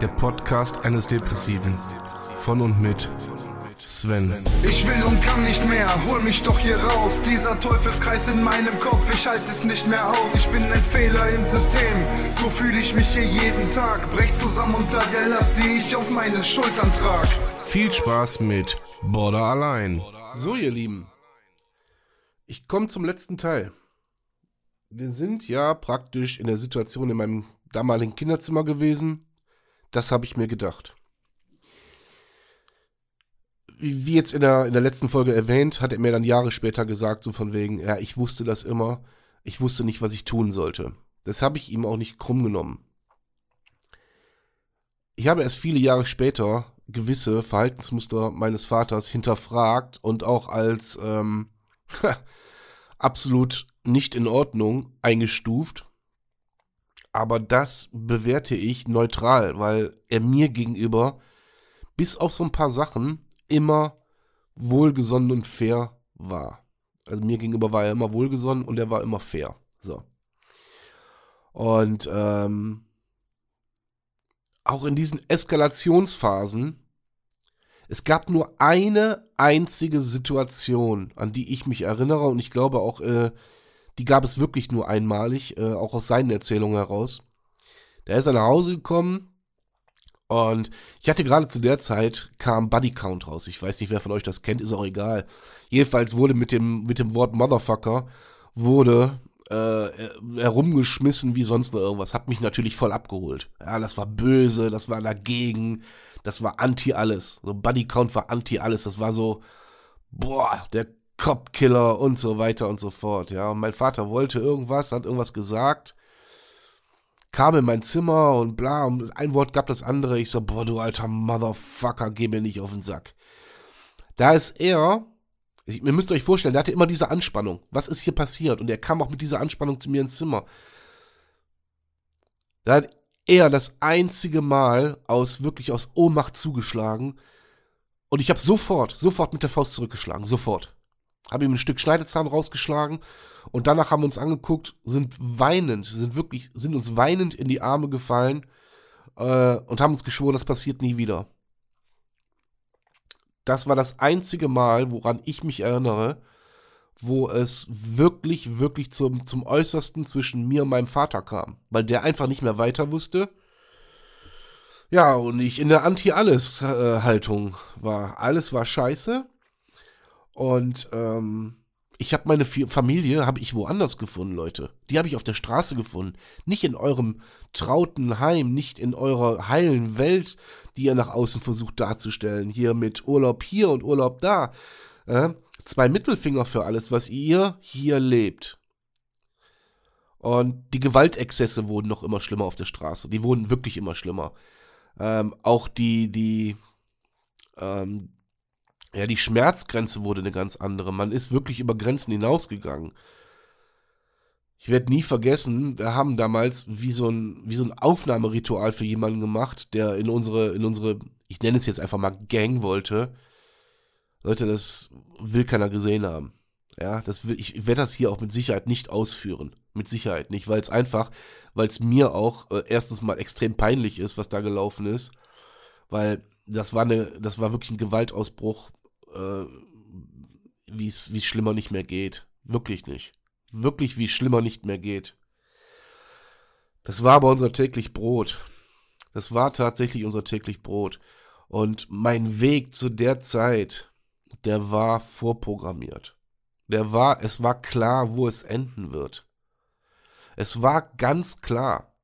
Der Podcast eines Depressiven. Von und mit Sven. Ich will und kann nicht mehr, hol mich doch hier raus. Dieser Teufelskreis in meinem Kopf, ich halte es nicht mehr aus. Ich bin ein Fehler im System, so fühle ich mich hier jeden Tag. Brech zusammen unter der Last, die ich auf meinen Schultern trag. Viel Spaß mit Border allein. So, ihr Lieben. Ich komme zum letzten Teil. Wir sind ja praktisch in der Situation in meinem damaligen Kinderzimmer gewesen. Das habe ich mir gedacht. Wie jetzt in der, in der letzten Folge erwähnt, hat er mir dann Jahre später gesagt, so von wegen, ja, ich wusste das immer, ich wusste nicht, was ich tun sollte. Das habe ich ihm auch nicht krumm genommen. Ich habe erst viele Jahre später gewisse Verhaltensmuster meines Vaters hinterfragt und auch als ähm, absolut nicht in Ordnung eingestuft aber das bewerte ich neutral, weil er mir gegenüber bis auf so ein paar Sachen immer wohlgesonnen und fair war. Also mir gegenüber war er immer wohlgesonnen und er war immer fair. So. Und ähm, auch in diesen Eskalationsphasen, es gab nur eine einzige Situation, an die ich mich erinnere und ich glaube auch äh, die gab es wirklich nur einmalig, äh, auch aus seinen Erzählungen heraus. Da ist er nach Hause gekommen und ich hatte gerade zu der Zeit kam Buddy Count raus. Ich weiß nicht, wer von euch das kennt, ist auch egal. Jedenfalls wurde mit dem, mit dem Wort Motherfucker wurde äh, herumgeschmissen wie sonst noch irgendwas. Hat mich natürlich voll abgeholt. Ja, das war böse, das war dagegen, das war anti alles. So Buddy Count war anti alles. Das war so, boah, der Cop-Killer und so weiter und so fort. Ja, und mein Vater wollte irgendwas, hat irgendwas gesagt, kam in mein Zimmer und bla, und ein Wort gab das andere. Ich so, boah, du alter Motherfucker, geh mir nicht auf den Sack. Da ist er, ich, ihr müsst euch vorstellen, der hatte immer diese Anspannung. Was ist hier passiert? Und er kam auch mit dieser Anspannung zu mir ins Zimmer. Da hat er das einzige Mal aus wirklich aus Ohnmacht zugeschlagen. Und ich habe sofort, sofort mit der Faust zurückgeschlagen. Sofort habe ihm ein Stück Schneidezahn rausgeschlagen und danach haben wir uns angeguckt, sind weinend, sind wirklich, sind uns weinend in die Arme gefallen äh, und haben uns geschworen, das passiert nie wieder. Das war das einzige Mal, woran ich mich erinnere, wo es wirklich, wirklich zum, zum Äußersten zwischen mir und meinem Vater kam. Weil der einfach nicht mehr weiter wusste. Ja, und ich in der Anti-Alles-Haltung war. Alles war scheiße. Und ähm, ich habe meine Familie, habe ich woanders gefunden, Leute. Die habe ich auf der Straße gefunden. Nicht in eurem trauten Heim, nicht in eurer heilen Welt, die ihr nach außen versucht darzustellen. Hier mit Urlaub hier und Urlaub da. Äh, zwei Mittelfinger für alles, was ihr hier lebt. Und die Gewaltexzesse wurden noch immer schlimmer auf der Straße. Die wurden wirklich immer schlimmer. Ähm, auch die, die, ähm, ja, die Schmerzgrenze wurde eine ganz andere. Man ist wirklich über Grenzen hinausgegangen. Ich werde nie vergessen, wir haben damals wie so ein, wie so ein Aufnahmeritual für jemanden gemacht, der in unsere, in unsere, ich nenne es jetzt einfach mal Gang wollte. Leute, das will keiner gesehen haben. Ja, das will, ich werde das hier auch mit Sicherheit nicht ausführen. Mit Sicherheit nicht, weil es einfach, weil es mir auch äh, erstens mal extrem peinlich ist, was da gelaufen ist. Weil das war eine, das war wirklich ein Gewaltausbruch, äh, wie es schlimmer nicht mehr geht. Wirklich nicht. Wirklich, wie schlimmer nicht mehr geht. Das war aber unser täglich Brot. Das war tatsächlich unser täglich Brot. Und mein Weg zu der Zeit, der war vorprogrammiert. Der war, es war klar, wo es enden wird. Es war ganz klar.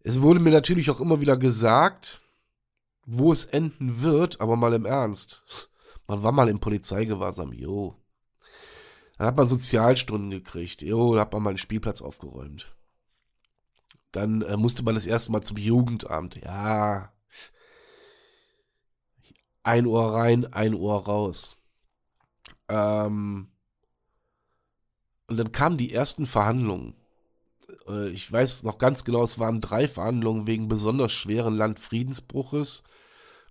Es wurde mir natürlich auch immer wieder gesagt, wo es enden wird, aber mal im Ernst. Man war mal im Polizeigewahrsam, jo. Dann hat man Sozialstunden gekriegt, jo, da hat man mal einen Spielplatz aufgeräumt. Dann äh, musste man das erste Mal zum Jugendamt, ja. Ein Ohr rein, ein Ohr raus. Ähm, und dann kamen die ersten Verhandlungen. Äh, ich weiß noch ganz genau, es waren drei Verhandlungen wegen besonders schweren Landfriedensbruches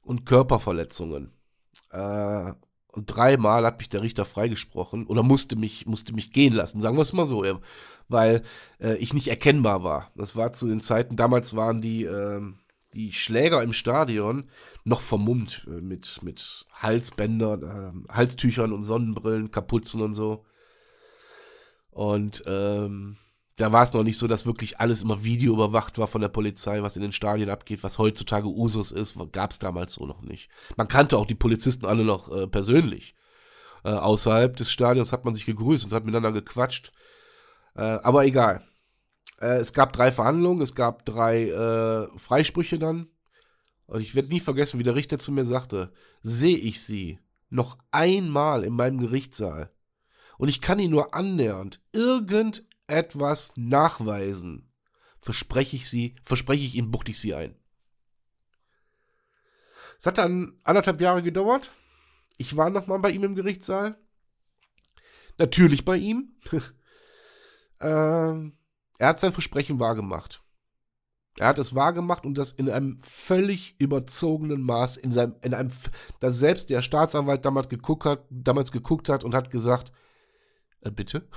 und Körperverletzungen. Äh, und dreimal hat mich der Richter freigesprochen oder musste mich, musste mich gehen lassen, sagen wir es mal so, weil äh, ich nicht erkennbar war. Das war zu den Zeiten, damals waren die, äh, die Schläger im Stadion noch vermummt äh, mit, mit Halsbändern, ähm, Halstüchern und Sonnenbrillen, Kapuzen und so. Und ähm, da war es noch nicht so, dass wirklich alles immer Video überwacht war von der Polizei, was in den Stadien abgeht, was heutzutage Usus ist, gab es damals so noch nicht. Man kannte auch die Polizisten alle noch äh, persönlich. Äh, außerhalb des Stadions hat man sich gegrüßt und hat miteinander gequatscht. Äh, aber egal. Äh, es gab drei Verhandlungen, es gab drei äh, Freisprüche dann. Und ich werde nie vergessen, wie der Richter zu mir sagte, sehe ich sie noch einmal in meinem Gerichtssaal und ich kann ihn nur annähernd irgend etwas nachweisen, verspreche ich sie, verspreche ich Ihnen, buchte ich sie ein. Es hat dann anderthalb Jahre gedauert. Ich war nochmal bei ihm im Gerichtssaal. Natürlich bei ihm. ähm, er hat sein Versprechen wahrgemacht. Er hat es wahrgemacht und das in einem völlig überzogenen Maß, in seinem, in einem, da selbst der Staatsanwalt damals geguckt hat, damals geguckt hat und hat gesagt, äh, bitte?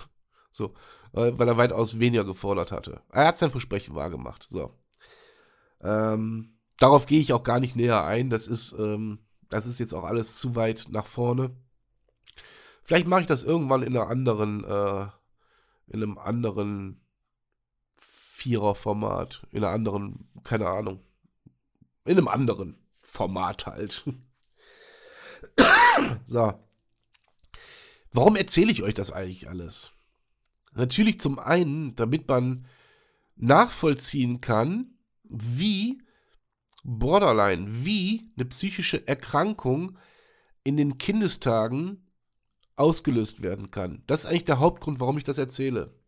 So, weil er weitaus weniger gefordert hatte. Er hat sein Versprechen wahrgemacht. So. Ähm, darauf gehe ich auch gar nicht näher ein. Das ist, ähm, das ist jetzt auch alles zu weit nach vorne. Vielleicht mache ich das irgendwann in einer anderen, äh, in einem anderen Vierer-Format, in einer anderen, keine Ahnung, in einem anderen Format halt. so. Warum erzähle ich euch das eigentlich alles? Natürlich zum einen, damit man nachvollziehen kann, wie Borderline, wie eine psychische Erkrankung in den Kindestagen ausgelöst werden kann. Das ist eigentlich der Hauptgrund, warum ich das erzähle.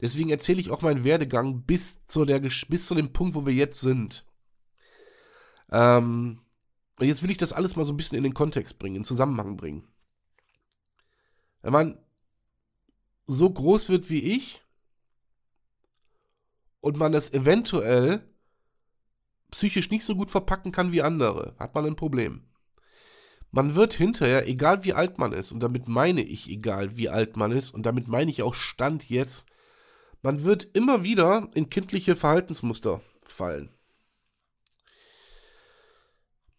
Deswegen erzähle ich auch meinen Werdegang bis zu, der, bis zu dem Punkt, wo wir jetzt sind. Ähm, und jetzt will ich das alles mal so ein bisschen in den Kontext bringen, in Zusammenhang bringen. Wenn man so groß wird wie ich und man es eventuell psychisch nicht so gut verpacken kann wie andere, hat man ein Problem. Man wird hinterher, egal wie alt man ist, und damit meine ich egal wie alt man ist, und damit meine ich auch Stand jetzt, man wird immer wieder in kindliche Verhaltensmuster fallen.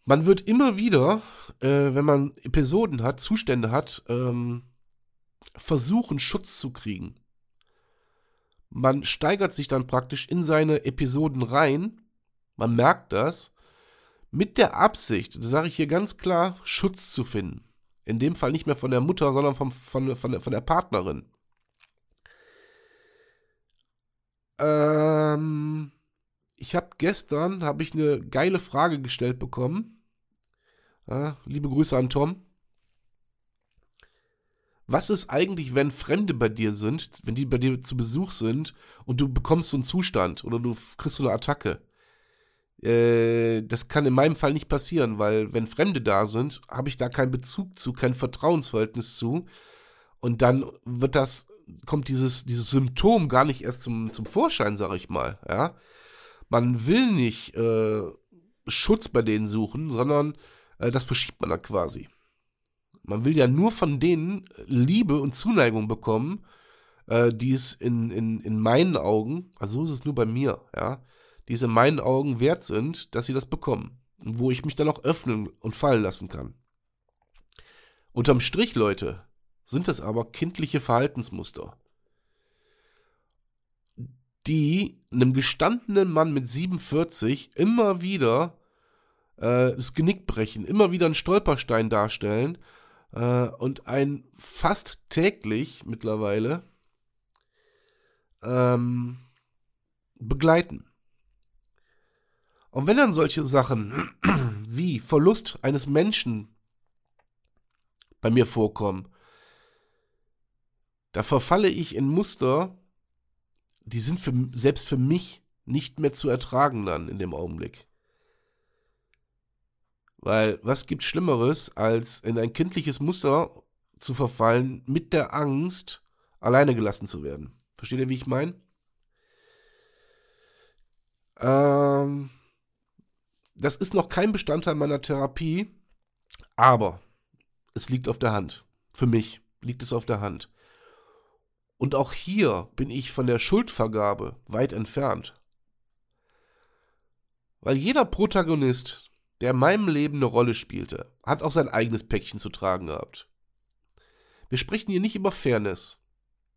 Man wird immer wieder, äh, wenn man Episoden hat, Zustände hat, ähm, versuchen, Schutz zu kriegen. Man steigert sich dann praktisch in seine Episoden rein, man merkt das, mit der Absicht, das sage ich hier ganz klar, Schutz zu finden. In dem Fall nicht mehr von der Mutter, sondern vom, von, von, der, von der Partnerin. Ähm, ich habe gestern habe ich eine geile Frage gestellt bekommen. Ja, liebe Grüße an Tom. Was ist eigentlich, wenn Fremde bei dir sind, wenn die bei dir zu Besuch sind und du bekommst so einen Zustand oder du kriegst so eine Attacke? Äh, das kann in meinem Fall nicht passieren, weil wenn Fremde da sind, habe ich da keinen Bezug zu, kein Vertrauensverhältnis zu. Und dann wird das, kommt dieses, dieses Symptom gar nicht erst zum, zum Vorschein, sag ich mal. Ja? Man will nicht äh, Schutz bei denen suchen, sondern äh, das verschiebt man dann quasi. Man will ja nur von denen Liebe und Zuneigung bekommen, äh, die es in, in, in meinen Augen, also so ist es nur bei mir, ja, die es in meinen Augen wert sind, dass sie das bekommen. Und wo ich mich dann auch öffnen und fallen lassen kann. Unterm Strich, Leute, sind das aber kindliche Verhaltensmuster, die einem gestandenen Mann mit 47 immer wieder äh, das Genick brechen, immer wieder einen Stolperstein darstellen äh, und ein fast täglich mittlerweile ähm, begleiten. Und wenn dann solche Sachen wie Verlust eines Menschen bei mir vorkommen, da verfalle ich in Muster, die sind für, selbst für mich nicht mehr zu ertragen dann in dem Augenblick. Weil was gibt Schlimmeres, als in ein kindliches Muster zu verfallen mit der Angst, alleine gelassen zu werden? Versteht ihr, wie ich meine? Ähm, das ist noch kein Bestandteil meiner Therapie, aber es liegt auf der Hand. Für mich liegt es auf der Hand. Und auch hier bin ich von der Schuldvergabe weit entfernt. Weil jeder Protagonist, der in meinem Leben eine Rolle spielte, hat auch sein eigenes Päckchen zu tragen gehabt. Wir sprechen hier nicht über Fairness.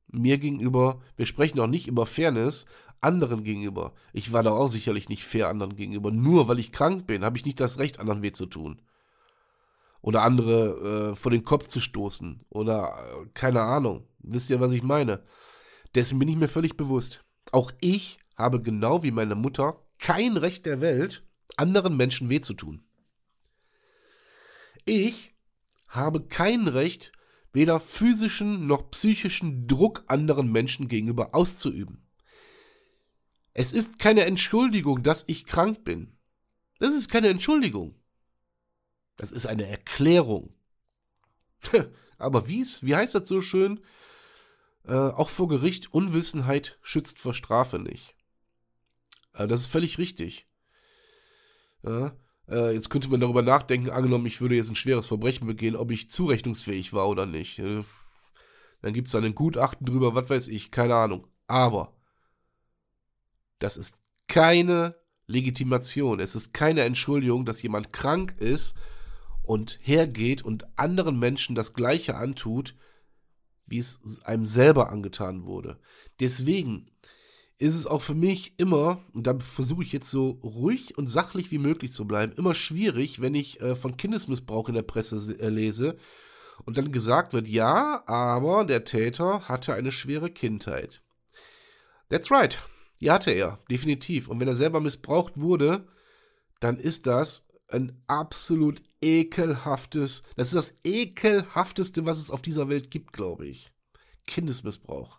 Mir gegenüber, wir sprechen auch nicht über Fairness anderen gegenüber. Ich war da auch sicherlich nicht fair anderen gegenüber. Nur weil ich krank bin, habe ich nicht das Recht, anderen weh zu tun. Oder andere äh, vor den Kopf zu stoßen. Oder äh, keine Ahnung. Wisst ihr, was ich meine? Dessen bin ich mir völlig bewusst. Auch ich habe genau wie meine Mutter kein Recht der Welt, anderen Menschen weh zu tun. Ich habe kein Recht, weder physischen noch psychischen Druck anderen Menschen gegenüber auszuüben. Es ist keine Entschuldigung, dass ich krank bin. Das ist keine Entschuldigung. Das ist eine Erklärung. Aber wie's, wie heißt das so schön? Äh, auch vor Gericht, Unwissenheit schützt vor Strafe nicht. Äh, das ist völlig richtig. Ja, äh, jetzt könnte man darüber nachdenken, angenommen, ich würde jetzt ein schweres Verbrechen begehen, ob ich zurechnungsfähig war oder nicht. Äh, dann gibt es dann ein Gutachten drüber, was weiß ich, keine Ahnung. Aber das ist keine Legitimation. Es ist keine Entschuldigung, dass jemand krank ist und hergeht und anderen Menschen das Gleiche antut, wie es einem selber angetan wurde. Deswegen ist es auch für mich immer, und da versuche ich jetzt so ruhig und sachlich wie möglich zu bleiben, immer schwierig, wenn ich äh, von Kindesmissbrauch in der Presse äh, lese und dann gesagt wird, ja, aber der Täter hatte eine schwere Kindheit. That's right. Die hatte er, definitiv. Und wenn er selber missbraucht wurde, dann ist das ein absolut ekelhaftes, das ist das ekelhafteste, was es auf dieser Welt gibt, glaube ich. Kindesmissbrauch.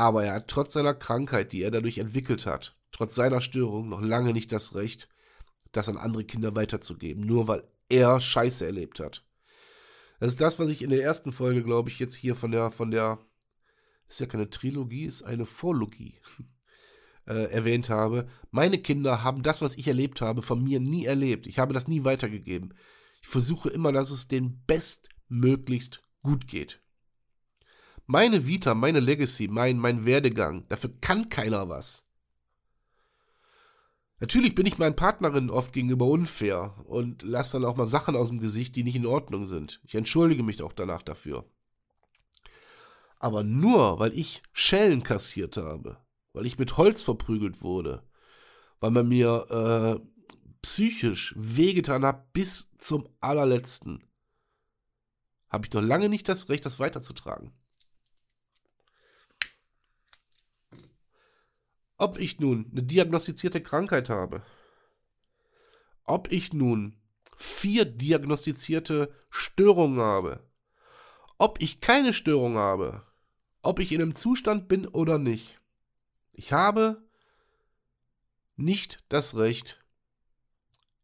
Aber er hat trotz seiner Krankheit, die er dadurch entwickelt hat, trotz seiner Störung noch lange nicht das Recht, das an andere Kinder weiterzugeben, nur weil er Scheiße erlebt hat. Das ist das, was ich in der ersten Folge, glaube ich, jetzt hier von der, von der ist ja keine Trilogie, ist eine Vorlogie, äh, erwähnt habe. Meine Kinder haben das, was ich erlebt habe, von mir nie erlebt. Ich habe das nie weitergegeben. Ich versuche immer, dass es denen bestmöglichst gut geht. Meine Vita, meine Legacy, mein, mein Werdegang, dafür kann keiner was. Natürlich bin ich meinen Partnerinnen oft gegenüber unfair und lasse dann auch mal Sachen aus dem Gesicht, die nicht in Ordnung sind. Ich entschuldige mich auch danach dafür. Aber nur, weil ich Schellen kassiert habe, weil ich mit Holz verprügelt wurde, weil man mir äh, psychisch wehgetan hat bis zum allerletzten, habe ich noch lange nicht das Recht, das weiterzutragen. Ob ich nun eine diagnostizierte Krankheit habe, ob ich nun vier diagnostizierte Störungen habe, ob ich keine Störung habe, ob ich in einem Zustand bin oder nicht. Ich habe nicht das Recht,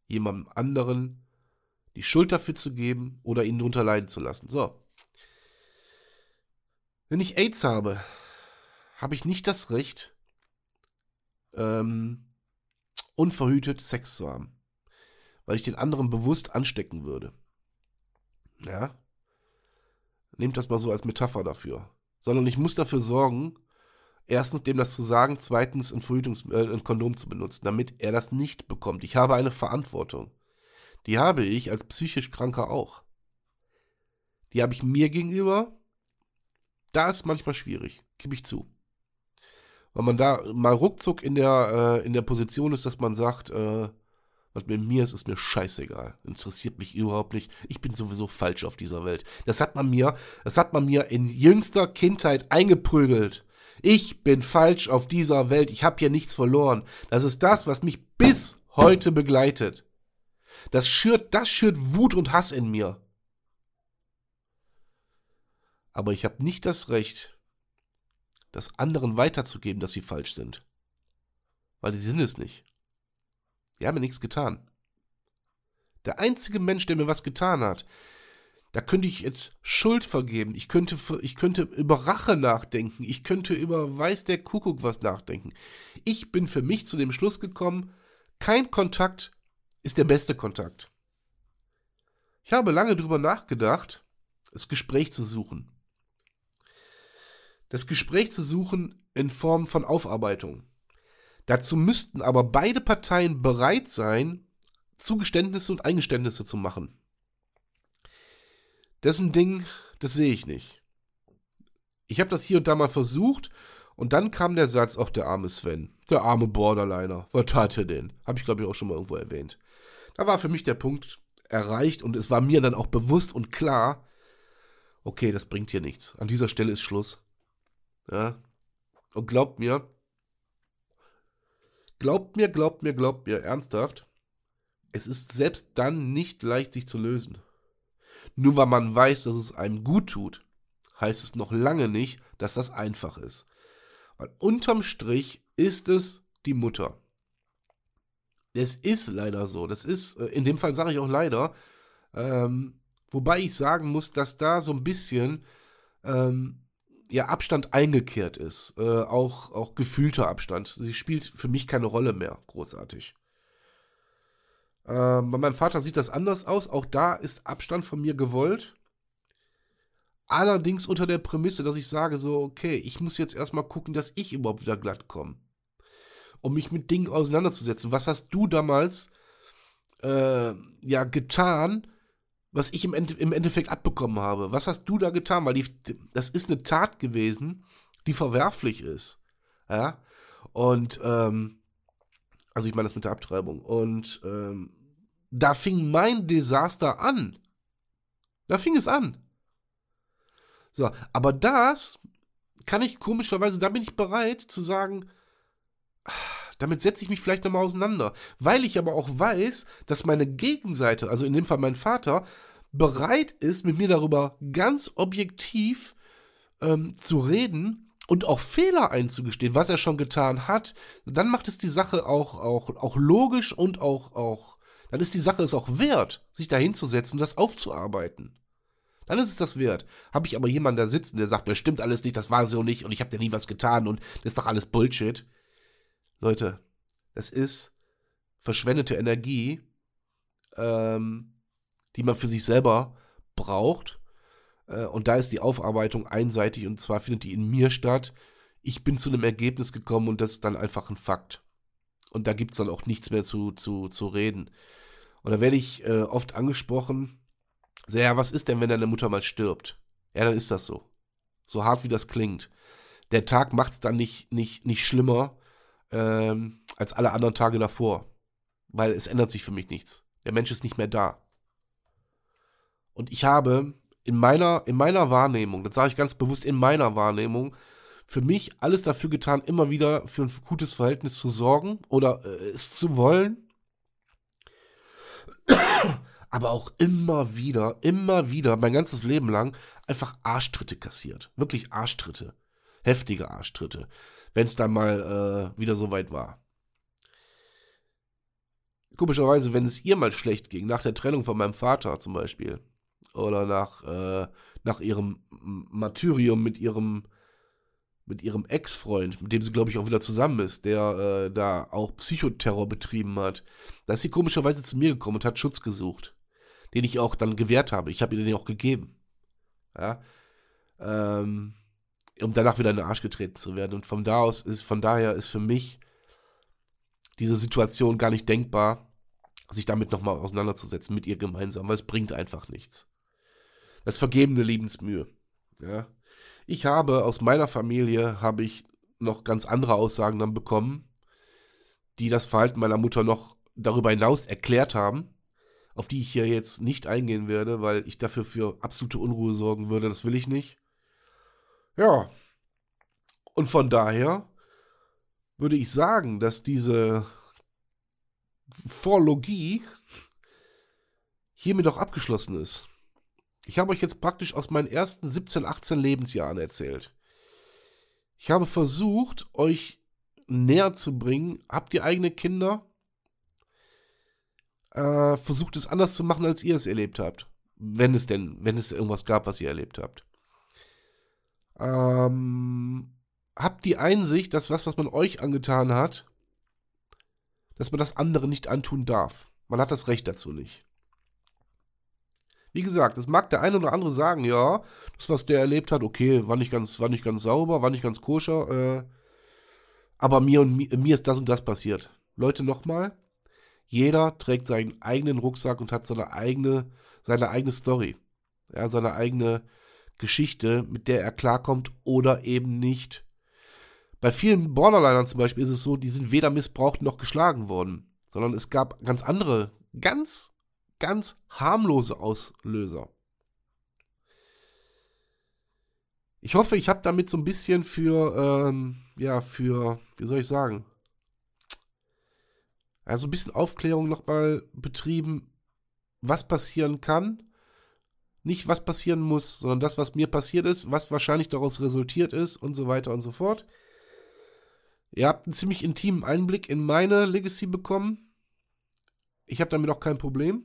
jemandem anderen die Schuld dafür zu geben oder ihn drunter leiden zu lassen. So. Wenn ich AIDS habe, habe ich nicht das Recht, ähm, unverhütet Sex zu haben. Weil ich den anderen bewusst anstecken würde. Ja. Nehmt das mal so als Metapher dafür sondern ich muss dafür sorgen, erstens dem das zu sagen, zweitens ein, Verhütungs äh, ein Kondom zu benutzen, damit er das nicht bekommt. Ich habe eine Verantwortung. Die habe ich als psychisch Kranker auch. Die habe ich mir gegenüber. Da ist manchmal schwierig, gebe ich zu. Weil man da mal ruckzuck in der, äh, in der Position ist, dass man sagt, äh, was mit mir ist, ist mir scheißegal. Interessiert mich überhaupt nicht. Ich bin sowieso falsch auf dieser Welt. Das hat man mir, das hat man mir in jüngster Kindheit eingeprügelt. Ich bin falsch auf dieser Welt. Ich habe hier nichts verloren. Das ist das, was mich bis heute begleitet. Das schürt, das schürt Wut und Hass in mir. Aber ich habe nicht das Recht, das anderen weiterzugeben, dass sie falsch sind. Weil sie sind es nicht. Die haben mir nichts getan. Der einzige Mensch, der mir was getan hat, da könnte ich jetzt Schuld vergeben. Ich könnte, ich könnte über Rache nachdenken. Ich könnte über Weiß der Kuckuck was nachdenken. Ich bin für mich zu dem Schluss gekommen, kein Kontakt ist der beste Kontakt. Ich habe lange darüber nachgedacht, das Gespräch zu suchen. Das Gespräch zu suchen in Form von Aufarbeitung. Dazu müssten aber beide Parteien bereit sein, Zugeständnisse und Eingeständnisse zu machen. Das ist ein Ding, das sehe ich nicht. Ich habe das hier und da mal versucht und dann kam der Satz, auch der arme Sven, der arme Borderliner, was tat er denn? Habe ich glaube ich auch schon mal irgendwo erwähnt. Da war für mich der Punkt erreicht und es war mir dann auch bewusst und klar, okay, das bringt hier nichts. An dieser Stelle ist Schluss. Ja. Und glaubt mir, glaubt mir, glaubt mir, glaubt mir, ernsthaft, es ist selbst dann nicht leicht, sich zu lösen. Nur weil man weiß, dass es einem gut tut, heißt es noch lange nicht, dass das einfach ist. Weil unterm Strich ist es die Mutter. Es ist leider so. Das ist, äh, in dem Fall sage ich auch leider. Ähm, wobei ich sagen muss, dass da so ein bisschen ähm, ja, Abstand eingekehrt ist. Äh, auch, auch gefühlter Abstand. Sie spielt für mich keine Rolle mehr, großartig. Ähm, bei meinem Vater sieht das anders aus. Auch da ist Abstand von mir gewollt. Allerdings unter der Prämisse, dass ich sage so, okay, ich muss jetzt erstmal gucken, dass ich überhaupt wieder glatt komme. Um mich mit Dingen auseinanderzusetzen. Was hast du damals äh, ja getan, was ich im, im Endeffekt abbekommen habe? Was hast du da getan? Weil die, das ist eine Tat gewesen, die verwerflich ist. Ja. Und ähm, also ich meine das mit der Abtreibung. Und ähm, da fing mein Desaster an. Da fing es an. So, aber das kann ich komischerweise, da bin ich bereit zu sagen, damit setze ich mich vielleicht nochmal auseinander. Weil ich aber auch weiß, dass meine Gegenseite, also in dem Fall mein Vater, bereit ist, mit mir darüber ganz objektiv ähm, zu reden und auch Fehler einzugestehen, was er schon getan hat. Dann macht es die Sache auch, auch, auch logisch und auch, auch dann ist die Sache es auch wert, sich da hinzusetzen und das aufzuarbeiten. Dann ist es das wert. Habe ich aber jemanden da sitzen, der sagt, das stimmt alles nicht, das war so nicht und ich habe dir nie was getan und das ist doch alles Bullshit. Leute, das ist verschwendete Energie, ähm, die man für sich selber braucht. Äh, und da ist die Aufarbeitung einseitig und zwar findet die in mir statt. Ich bin zu einem Ergebnis gekommen und das ist dann einfach ein Fakt. Und da gibt es dann auch nichts mehr zu, zu, zu reden. Und da werde ich äh, oft angesprochen, so, ja, was ist denn, wenn deine Mutter mal stirbt? Ja, dann ist das so. So hart wie das klingt. Der Tag macht es dann nicht, nicht, nicht schlimmer ähm, als alle anderen Tage davor. Weil es ändert sich für mich nichts. Der Mensch ist nicht mehr da. Und ich habe in meiner, in meiner Wahrnehmung, das sage ich ganz bewusst in meiner Wahrnehmung, für mich alles dafür getan, immer wieder für ein gutes Verhältnis zu sorgen oder äh, es zu wollen. Aber auch immer wieder, immer wieder, mein ganzes Leben lang, einfach Arschtritte kassiert. Wirklich Arschtritte. Heftige Arschtritte. Wenn es dann mal äh, wieder so weit war. Komischerweise, wenn es ihr mal schlecht ging, nach der Trennung von meinem Vater zum Beispiel, oder nach, äh, nach ihrem Martyrium mit ihrem mit ihrem Ex-Freund, mit dem sie, glaube ich, auch wieder zusammen ist, der äh, da auch Psychoterror betrieben hat. Da ist sie komischerweise zu mir gekommen und hat Schutz gesucht, den ich auch dann gewährt habe. Ich habe ihr den auch gegeben. Ja. Ähm, um danach wieder in den Arsch getreten zu werden. Und von da aus ist, von daher ist für mich diese Situation gar nicht denkbar, sich damit nochmal auseinanderzusetzen, mit ihr gemeinsam, weil es bringt einfach nichts. Das vergebene Liebensmühe. Ja. Ich habe aus meiner Familie habe ich noch ganz andere Aussagen dann bekommen, die das Verhalten meiner Mutter noch darüber hinaus erklärt haben, auf die ich hier jetzt nicht eingehen werde, weil ich dafür für absolute Unruhe sorgen würde. Das will ich nicht. Ja. Und von daher würde ich sagen, dass diese Vorlogie hiermit auch abgeschlossen ist. Ich habe euch jetzt praktisch aus meinen ersten 17, 18 Lebensjahren erzählt. Ich habe versucht, euch näher zu bringen. Habt ihr eigene Kinder? Äh, versucht es anders zu machen, als ihr es erlebt habt. Wenn es denn, wenn es irgendwas gab, was ihr erlebt habt. Ähm, habt die Einsicht, dass was, was man euch angetan hat, dass man das andere nicht antun darf. Man hat das Recht dazu nicht. Wie gesagt, es mag der eine oder andere sagen, ja, das, was der erlebt hat, okay, war nicht ganz, war nicht ganz sauber, war nicht ganz koscher, äh, aber mir und mir, mir ist das und das passiert. Leute, nochmal, jeder trägt seinen eigenen Rucksack und hat seine eigene, seine eigene Story. Ja, seine eigene Geschichte, mit der er klarkommt oder eben nicht. Bei vielen Borderlinern zum Beispiel ist es so, die sind weder missbraucht noch geschlagen worden, sondern es gab ganz andere, ganz, ganz harmlose Auslöser. Ich hoffe, ich habe damit so ein bisschen für, ähm, ja, für, wie soll ich sagen, also ein bisschen Aufklärung nochmal betrieben, was passieren kann. Nicht, was passieren muss, sondern das, was mir passiert ist, was wahrscheinlich daraus resultiert ist und so weiter und so fort. Ihr habt einen ziemlich intimen Einblick in meine Legacy bekommen. Ich habe damit auch kein Problem.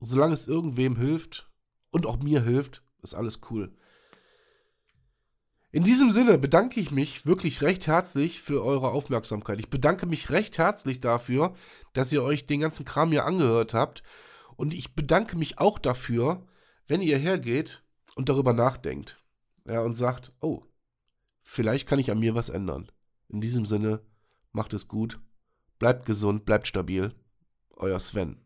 Solange es irgendwem hilft und auch mir hilft, ist alles cool. In diesem Sinne bedanke ich mich wirklich recht herzlich für eure Aufmerksamkeit. Ich bedanke mich recht herzlich dafür, dass ihr euch den ganzen Kram hier angehört habt. Und ich bedanke mich auch dafür, wenn ihr hergeht und darüber nachdenkt. Ja, und sagt, oh, vielleicht kann ich an mir was ändern. In diesem Sinne, macht es gut, bleibt gesund, bleibt stabil. Euer Sven.